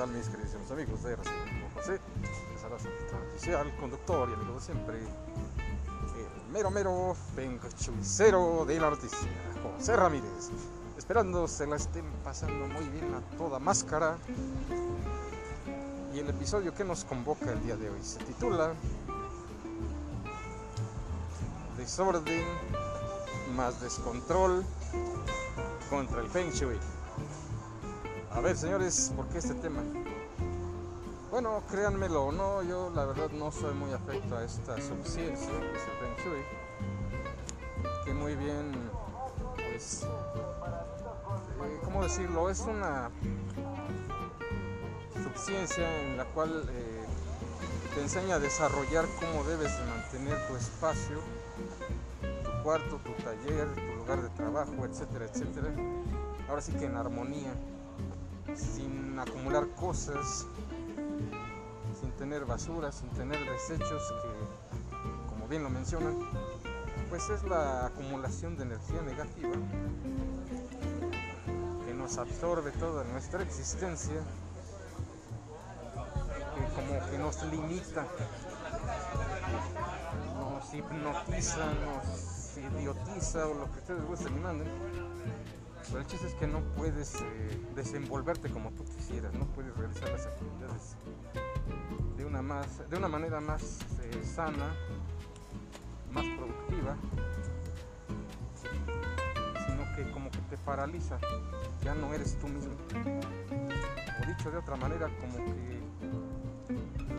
tal mis queridos amigos de RCN José? Les hará su oficial, conductor y amigo de siempre, el mero mero penchuicero de la noticia, José Ramírez. Esperando se la estén pasando muy bien a toda máscara. Y el episodio que nos convoca el día de hoy se titula Desorden más descontrol contra el Feng Shui. A ver, señores, ¿por qué este tema? Bueno, créanmelo o no, yo la verdad no soy muy afecto a esta subciencia, que es el que muy bien, pues, eh, ¿cómo decirlo? Es una subciencia en la cual eh, te enseña a desarrollar cómo debes de mantener tu espacio, tu cuarto, tu taller, tu lugar de trabajo, etcétera, etcétera. Ahora sí que en armonía sin acumular cosas, sin tener basura, sin tener desechos que, como bien lo mencionan, pues es la acumulación de energía negativa que nos absorbe toda nuestra existencia, que como que nos limita, nos hipnotiza, nos idiotiza o lo que ustedes gusten y manden pero el chiste es que no puedes eh, desenvolverte como tú quisieras, no puedes realizar las actividades de una, más, de una manera más eh, sana, más productiva, sino que como que te paraliza, ya no eres tú mismo. O dicho de otra manera, como que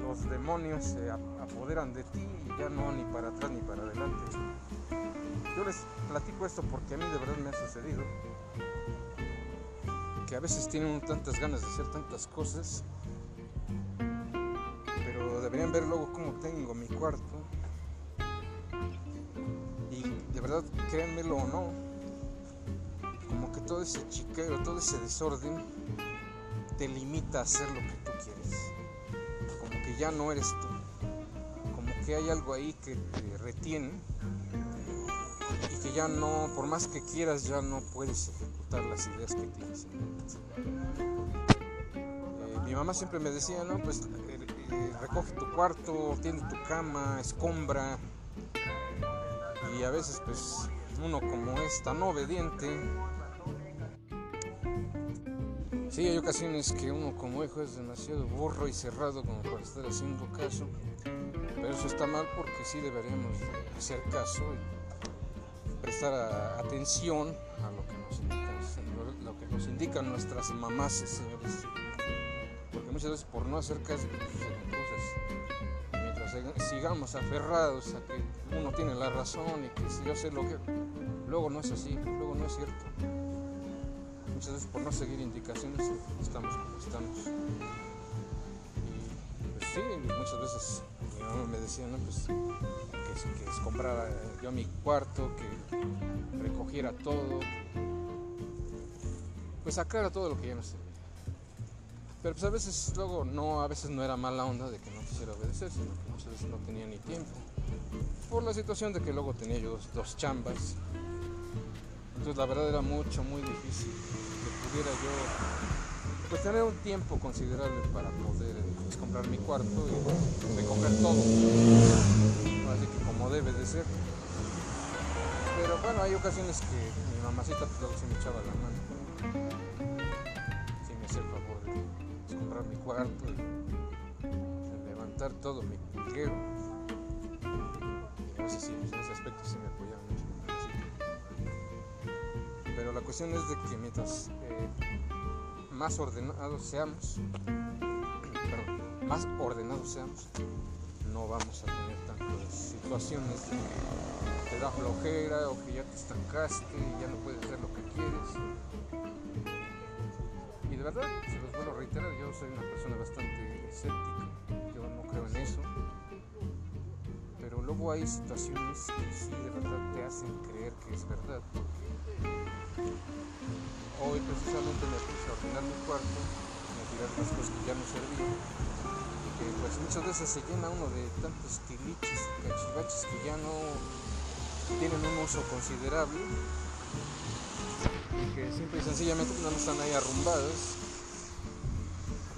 los demonios se apoderan de ti y ya no ni para atrás ni para adelante. Yo les platico esto porque a mí de verdad me ha sucedido que a veces tienen tantas ganas de hacer tantas cosas, pero deberían ver luego cómo tengo mi cuarto. Y de verdad, créanmelo o no, como que todo ese chiquero, todo ese desorden te limita a hacer lo que tú quieres. Como que ya no eres tú. Como que hay algo ahí que te retiene y que ya no, por más que quieras, ya no puedes ejecutar las ideas que tienes eh, mi mamá siempre me decía, no, pues eh, eh, recoge tu cuarto, tiene tu cama, escombra. Y a veces, pues, uno como es tan obediente, Sí, hay ocasiones que uno como hijo es demasiado burro y cerrado como para estar haciendo caso, pero eso está mal porque sí deberíamos hacer caso prestar atención a lo nos indican, nuestras mamás, señores. Porque muchas veces por no hacer caso. Mientras sigamos aferrados a que uno tiene la razón y que si yo sé lo que... Luego no es así, luego no es cierto. Muchas veces por no seguir indicaciones estamos como estamos. Y pues sí, muchas veces mi mamá me decía, no, pues que, que comprara yo mi cuarto, que recogiera todo, pues sacara todo lo que ya no sé. Pero pues a veces luego no, a veces no era mala onda de que no quisiera obedecer, sino que muchas veces no tenía ni tiempo. Por la situación de que luego tenía yo dos, chambas. Entonces la verdad era mucho, muy difícil que pudiera yo pues tener un tiempo considerable para poder pues, comprar mi cuarto y recoger todo debe de ser. Pero bueno, hay ocasiones que mi mamacita pues luego se me echaba la mano. Si me hacía el favor de comprar mi cuarto y levantar todo mi. Y no sé si en ese aspecto sí me apoyaba mucho Pero la cuestión es de que mientras eh, más ordenados seamos, perdón, más ordenados seamos, no vamos a tener tantas situaciones de que te da flojera o que ya te estancaste y ya no puedes hacer lo que quieres. Y de verdad, se los vuelvo a reiterar, yo soy una persona bastante escéptica, yo no creo en eso. Pero luego hay situaciones que sí de verdad te hacen creer que es verdad. Hoy precisamente me puse a ordenar mi cuarto, a tirar las cosas que ya no servían pues muchas veces se llena uno de tantos tiliches y cachivaches que ya no tienen un uso considerable que simple y sencillamente no están ahí arrumbadas.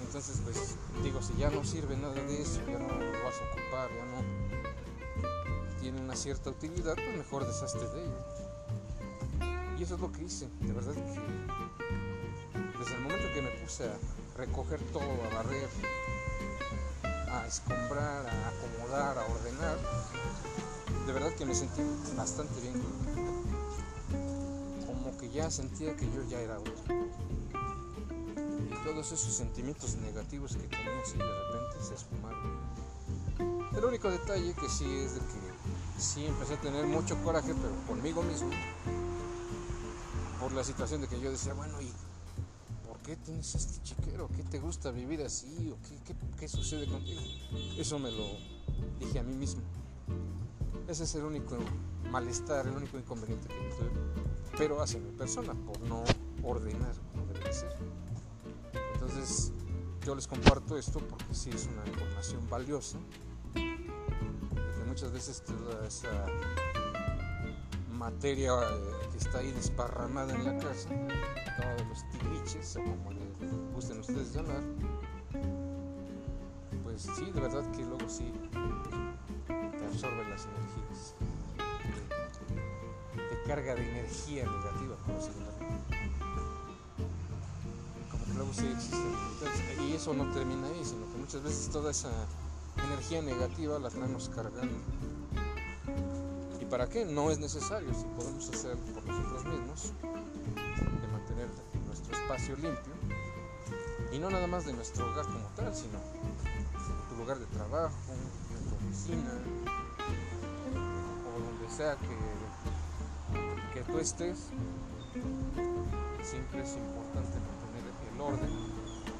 Entonces, pues digo, si ya no sirve nada de eso, ya no lo vas a ocupar, ya no tiene una cierta utilidad, pues mejor deshazte de ello. Y eso es lo que hice, de verdad que desde el momento que me puse a recoger todo, a barrer, a escombrar, a acomodar, a ordenar, de verdad que me sentí bastante bien. Ya sentía que yo ya era otro. Y todos esos sentimientos negativos que tenía de repente se esfumaron. El único detalle que sí es de que sí empecé a tener mucho coraje, pero conmigo mismo, por la situación de que yo decía, bueno, ¿y por qué tienes este chiquero? ¿Qué te gusta vivir así? ¿O qué, qué, qué sucede contigo? Eso me lo dije a mí mismo. Ese es el único malestar, el único inconveniente que tuve, pero hacia mi persona, por no ordenar como debe ser. Entonces, yo les comparto esto porque sí es una información valiosa, porque muchas veces toda esa materia eh, que está ahí desparramada en la casa, todos los tiliches, o como le gusten ustedes llamar, pues sí, de verdad que luego sí absorbe las energías. Carga de energía negativa, por decirlo Como que luego sí existe. Y eso no termina ahí, sino que muchas veces toda esa energía negativa la traemos cargando. ¿Y para qué? No es necesario, si podemos hacerlo por nosotros mismos, de mantener nuestro espacio limpio. Y no nada más de nuestro hogar como tal, sino tu lugar de trabajo, tu oficina, sea que, que tú estés, siempre es importante mantener el orden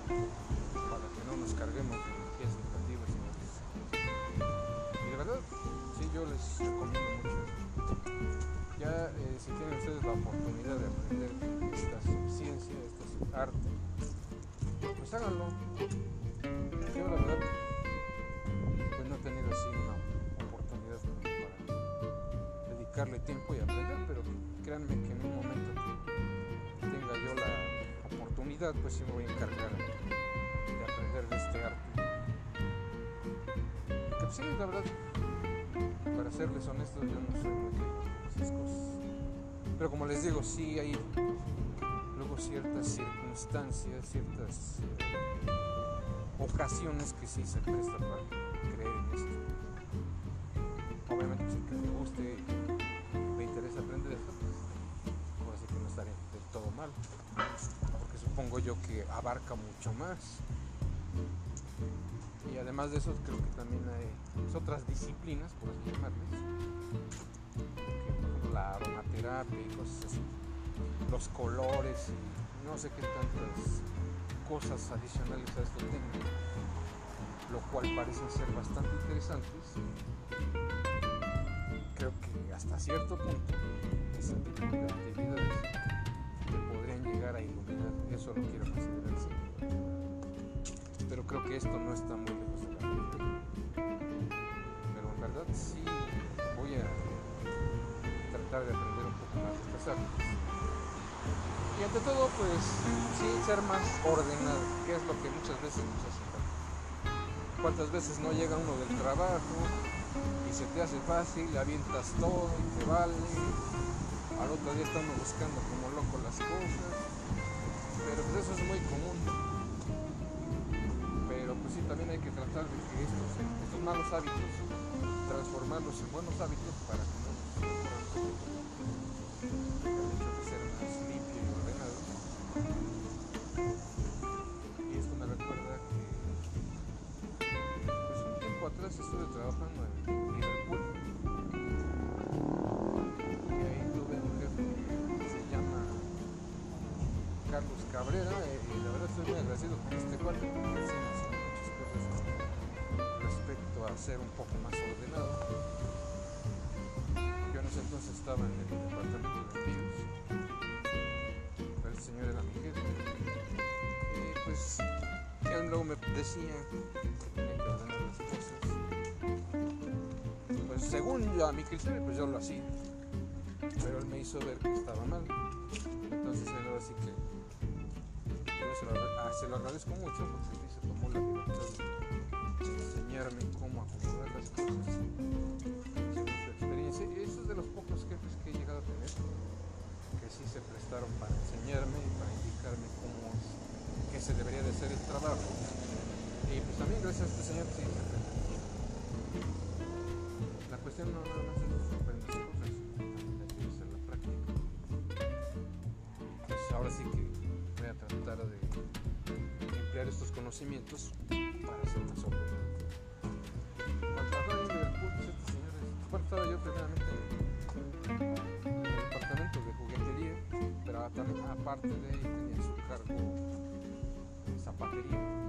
para que no nos carguemos de energías negativas. Y de verdad, sí, yo les recomiendo mucho. Ya eh, si tienen ustedes la oportunidad de aprender esta ciencia, este arte, pues háganlo. Yo la verdad, pues no he tenido así una dedicarle tiempo y aprender, pero créanme que en un momento que tenga yo la oportunidad, pues sí me voy a encargar de aprender de este arte. Que pues la verdad, para serles honestos, yo no soy muy de esas cosas. Pero como les digo, sí hay luego ciertas circunstancias, ciertas eh, ocasiones que sí se presta para abarca mucho más. Y además de eso, creo que también hay pues, otras disciplinas, por así llamarles, la aromaterapia y cosas así, los colores y no sé qué tantas cosas adicionales a esto tengo, lo cual parecen ser bastante interesantes. Creo que hasta cierto punto ese tipo de actividades llegar a iluminar, eso lo quiero considerar así. Pero creo que esto no está muy lejos de la. Pero en verdad sí voy a tratar de aprender un poco más de estas artes. Y ante todo, pues sí, ser más ordenado, que es lo que muchas veces nos hace falta. ¿Cuántas veces no llega uno del trabajo y se te hace fácil, avientas todo y te vale? Al otro día estamos buscando como loco las cosas tratar de que estos, malos hábitos, transformarlos en buenos hábitos para que no el ser más limpio y ordenado. Y esto me recuerda que pues un tiempo atrás estuve trabajando en Liverpool. Cabrera. Eh, y la verdad estoy muy agradecido con este cual respecto a ser un poco más ordenado. Yo en ese entonces estaba en el departamento de envíos, el señor era mi jefe y pues él luego me decía que tenía que ordenar las cosas. Pues según a mi criterio pues yo lo hacía, pero él me hizo ver que estaba mal. Entonces él así que se lo, ah, se lo agradezco mucho porque dice la libertad enseñarme cómo acomodar las cosas experiencia. Eso es de los pocos jefes que he llegado a tener, que sí se prestaron para enseñarme y para indicarme cómo es, qué se debería de hacer el trabajo. Y pues también gracias a este señor sí se aprende. La cuestión no nada más es aprender las cosas, también hay que hacer la práctica. Pues ahora sí que voy a tratar de emplear estos conocimientos aparte de ahí tenía su cargo zapatería.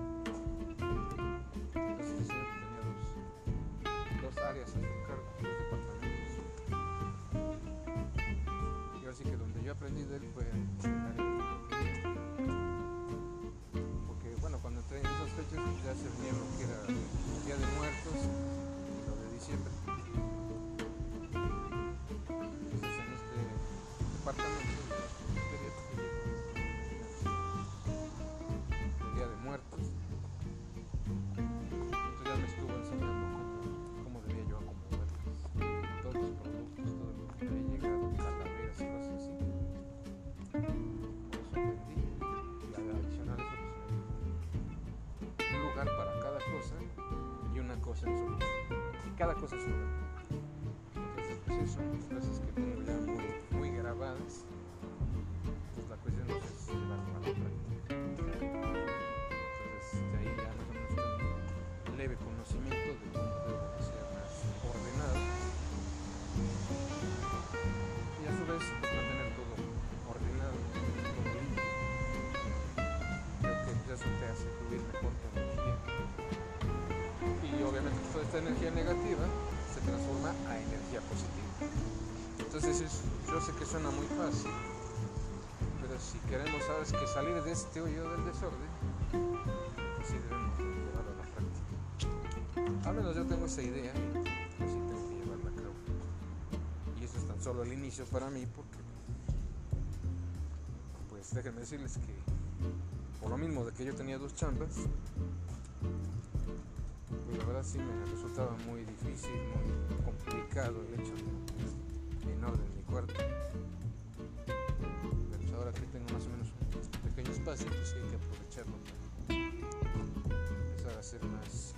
Y cada cosa en su lugar. Entonces, pues eso son cosas que tengo ya muy, muy grabadas. Pues la cuestión no es llevarlo a la práctica. Entonces, de ahí ya más o menos tengo un leve conocimiento de cómo debo de ser más ordenado. Y a su vez, pues, mantener todo ordenado, todo limpio. Creo que eso te hace fluir mejor. Y obviamente toda esta energía negativa Entonces es- yo sé que suena muy fácil, pero si queremos, sabes, que salir de este hoyo del desorden, pues debemos de llevarlo a la práctica. Al menos yo tengo esa idea pues sí tengo que llevarla a cabo. Y eso es tan solo el inicio para mí porque, pues déjenme decirles que por lo mismo de que yo tenía dos chambas, pues la verdad sí me resultaba muy difícil, muy complicado el hecho de Pero pues ahora que tengo más o menos un pequeño espacio, pues hay que aprovecharlo para empezar a ser más,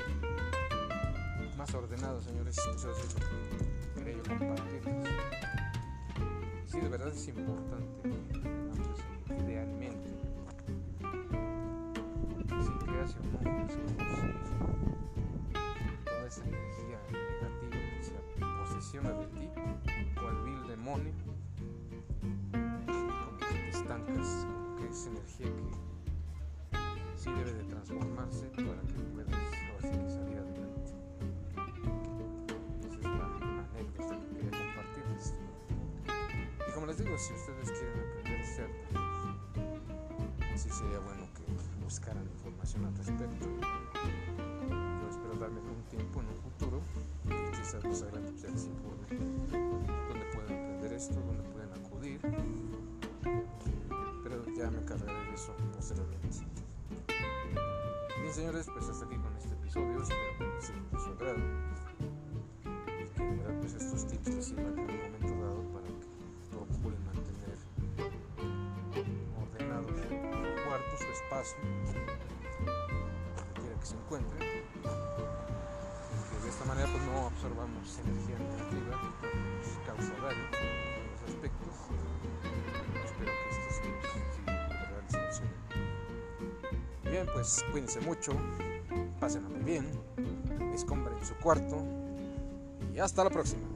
más ordenado, señores. Eso es lo que yo compartirles. Sí, de verdad es importante que tengamos esa idea en mente. Si creas o no, es como si toda esa energía negativa que se posesiona de demonio, como que te estancas, como que es energía que sí debe de transformarse para que puedas ahora sí que salir adelante. Esa es la anécdota que quería compartirles. Y como les digo, si ustedes quieren aprender ser sí sería bueno que buscaran información al respecto. Yo espero darme un tiempo en un futuro y quizás más adelante ya les informe esto, dónde pueden acudir. Pero ya me encargaré de eso posteriormente. Bien señores, pues hasta aquí con este episodio, espero que sea de su agrado y que de verdad pues estos tips les sirvan en un momento dado para que procuren mantener ordenado su cuarto, su espacio, donde quiera que se encuentren. Esta manera pues no absorbamos energía negativa que nos causa daño en los aspectos. Espero que estos tips les. Bien, pues cuídense mucho, pásenla muy bien, escombren su cuarto y hasta la próxima.